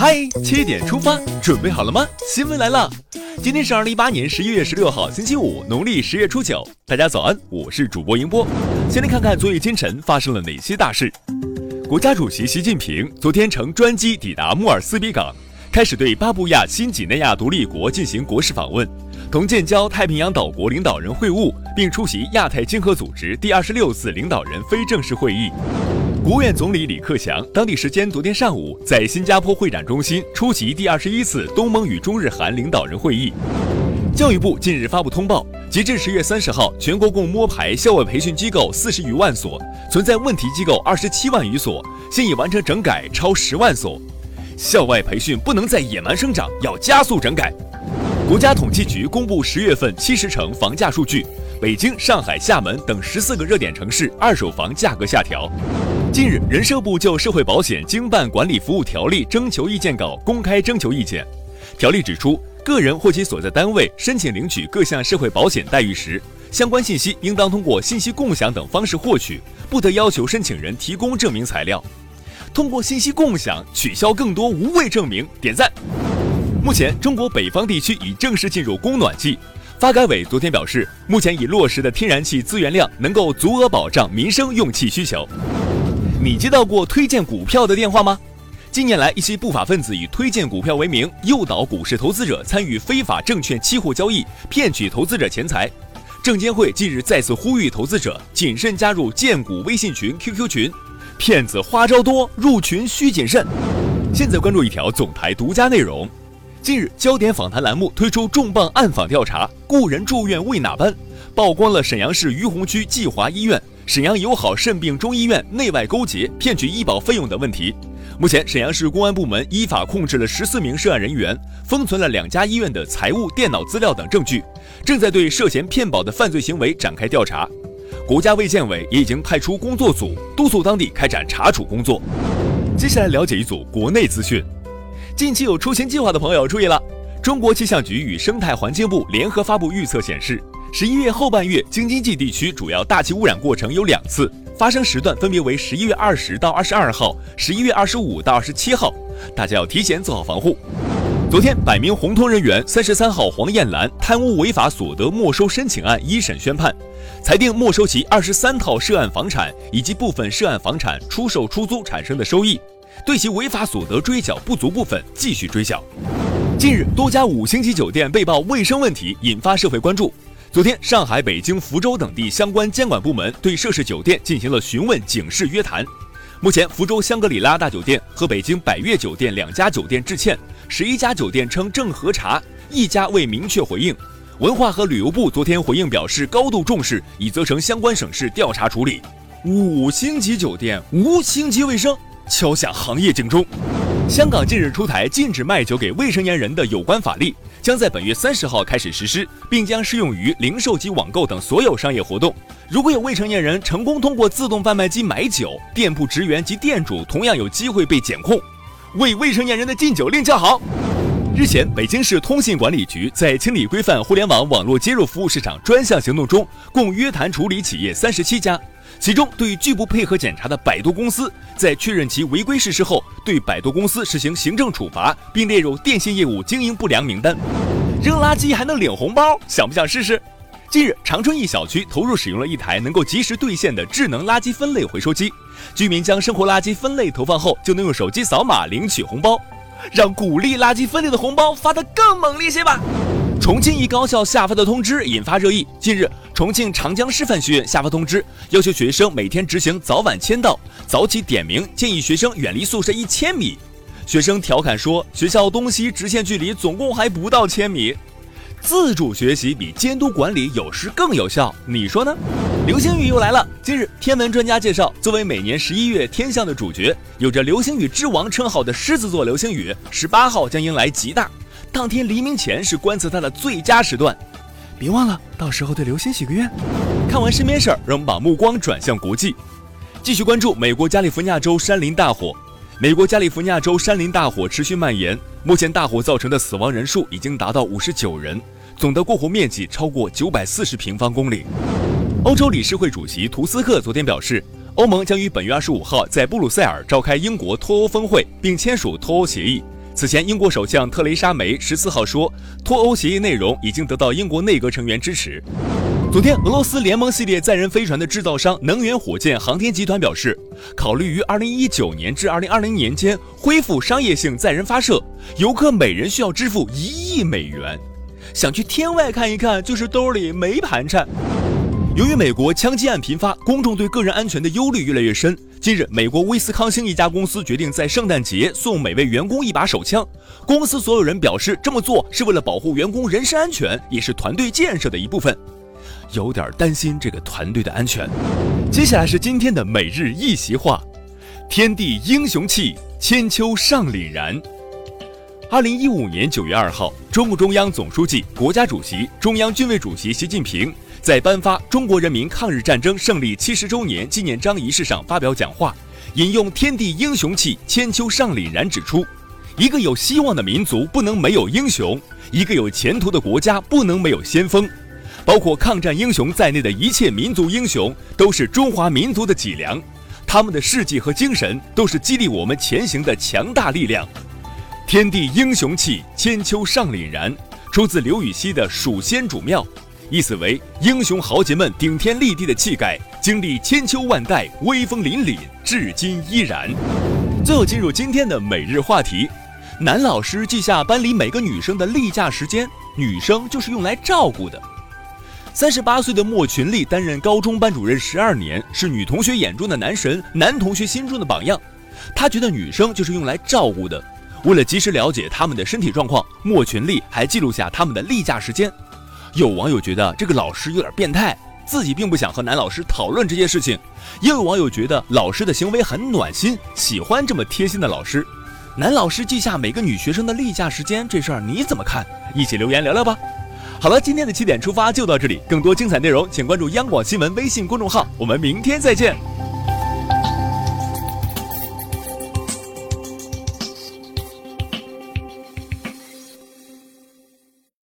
嗨，七点出发，准备好了吗？新闻来了，今天是二零一八年十一月十六号，星期五，农历十月初九。大家早安，我是主播迎波。先来看看昨夜今晨发生了哪些大事。国家主席习近平昨天乘专机抵达莫尔斯比港，开始对巴布亚新几内亚独立国进行国事访问，同建交太平洋岛国领导人会晤，并出席亚太经合组织第二十六次领导人非正式会议。国务院总理李克强当地时间昨天上午在新加坡会展中心出席第二十一次东盟与中日韩领导人会议。教育部近日发布通报，截至十月三十号，全国共摸排校外培训机构四十余万所，存在问题机构二十七万余所，现已完成整改超十万所。校外培训不能再野蛮生长，要加速整改。国家统计局公布十月份七十城房价数据，北京、上海、厦门等十四个热点城市二手房价格下调。近日，人社部就《社会保险经办管理服务条例》征求意见稿公开征求意见。条例指出，个人或其所在单位申请领取各项社会保险待遇时，相关信息应当通过信息共享等方式获取，不得要求申请人提供证明材料。通过信息共享取消更多无谓证明，点赞。目前，中国北方地区已正式进入供暖季。发改委昨天表示，目前已落实的天然气资源量能够足额保障民生用气需求。你接到过推荐股票的电话吗？近年来，一些不法分子以推荐股票为名，诱导股市投资者参与非法证券期货交易，骗取投资者钱财。证监会近日再次呼吁投资者谨慎加入荐股微信群、QQ 群，骗子花招多，入群需谨慎。现在关注一条总台独家内容：近日，焦点访谈栏目推出重磅暗访调查，故人住院为哪般？曝光了沈阳市于洪区济华医院。沈阳友好肾病中医院内外勾结骗取医保费用等问题，目前沈阳市公安部门依法控制了十四名涉案人员，封存了两家医院的财务、电脑资料等证据，正在对涉嫌骗保的犯罪行为展开调查。国家卫健委也已经派出工作组督促当地开展查处工作。接下来了解一组国内资讯，近期有出行计划的朋友注意了，中国气象局与生态环境部联合发布预测显示。十一月后半月，京津冀地区主要大气污染过程有两次，发生时段分别为十一月二十到二十二号，十一月二十五到二十七号，大家要提前做好防护。昨天，百名红通人员三十三号黄艳兰贪污违法所得没收申请案一审宣判，裁定没收其二十三套涉案房产以及部分涉案房产出售出租产生的收益，对其违法所得追缴不足部分继续追缴。近日，多家五星级酒店被曝卫生问题，引发社会关注。昨天，上海、北京、福州等地相关监管部门对涉事酒店进行了询问、警示、约谈。目前，福州香格里拉大酒店和北京百悦酒店两家酒店致歉，十一家酒店称正核查，一家未明确回应。文化和旅游部昨天回应表示，高度重视，已责成相关省市调查处理。五星级酒店无星级卫生，敲响行业警钟。香港近日出台禁止卖酒给未成年人的有关法律。将在本月三十号开始实施，并将适用于零售及网购等所有商业活动。如果有未成年人成功通过自动贩卖机买酒，店铺职员及店主同样有机会被检控。为未成年人的禁酒令叫好。日前，北京市通信管理局在清理规范互联网网络接入服务市场专项行动中，共约谈处理企业三十七家。其中，对拒不配合检查的百度公司，在确认其违规事实后，对百度公司实行行政处罚，并列入电信业务经营不良名单。扔垃圾还能领红包，想不想试试？近日，长春一小区投入使用了一台能够及时兑现的智能垃圾分类回收机，居民将生活垃圾分类投放后，就能用手机扫码领取红包，让鼓励垃圾分类的红包发得更猛烈些吧。重庆一高校下发的通知引发热议。近日，重庆长江师范学院下发通知，要求学生每天执行早晚签到、早起点名，建议学生远离宿舍一千米。学生调侃说，学校东西直线距离总共还不到千米。自主学习比监督管理有时更有效，你说呢？流星雨又来了。近日，天文专家介绍，作为每年十一月天象的主角，有着“流星雨之王”称号的狮子座流星雨，十八号将迎来极大。当天黎明前是观测它的最佳时段，别忘了到时候对流星许个愿。看完身边事儿，让我们把目光转向国际，继续关注美国加利福尼亚州山林大火。美国加利福尼亚州山林大火持续蔓延，目前大火造成的死亡人数已经达到五十九人，总的过火面积超过九百四十平方公里。欧洲理事会主席图斯克昨天表示，欧盟将于本月二十五号在布鲁塞尔召开英国脱欧峰会，并签署脱欧协议。此前，英国首相特蕾莎梅十四号说，脱欧协议内容已经得到英国内阁成员支持。昨天，俄罗斯联盟系列载人飞船的制造商能源火箭航天集团表示，考虑于二零一九年至二零二零年间恢复商业性载人发射，游客每人需要支付一亿美元。想去天外看一看，就是兜里没盘缠。由于美国枪击案频发，公众对个人安全的忧虑越来越深。近日，美国威斯康星一家公司决定在圣诞节送每位员工一把手枪。公司所有人表示，这么做是为了保护员工人身安全，也是团队建设的一部分。有点担心这个团队的安全。接下来是今天的每日一席话：天地英雄气，千秋尚凛然。二零一五年九月二号，中共中央总书记、国家主席、中央军委主席习近平在颁发中国人民抗日战争胜利七十周年纪念章仪式上发表讲话，引用“天地英雄气，千秋尚凛然”，指出，一个有希望的民族不能没有英雄，一个有前途的国家不能没有先锋，包括抗战英雄在内的一切民族英雄都是中华民族的脊梁，他们的事迹和精神都是激励我们前行的强大力量。天地英雄气，千秋尚凛然，出自刘禹锡的《蜀先主庙》，意思为英雄豪杰们顶天立地的气概，经历千秋万代，威风凛凛，至今依然。最后进入今天的每日话题：男老师记下班里每个女生的例假时间，女生就是用来照顾的。三十八岁的莫群丽担任高中班主任十二年，是女同学眼中的男神，男同学心中的榜样。他觉得女生就是用来照顾的。为了及时了解他们的身体状况，莫群丽还记录下他们的例假时间。有网友觉得这个老师有点变态，自己并不想和男老师讨论这些事情；也有网友觉得老师的行为很暖心，喜欢这么贴心的老师。男老师记下每个女学生的例假时间这事儿你怎么看？一起留言聊聊吧。好了，今天的七点出发就到这里，更多精彩内容请关注央广新闻微信公众号，我们明天再见。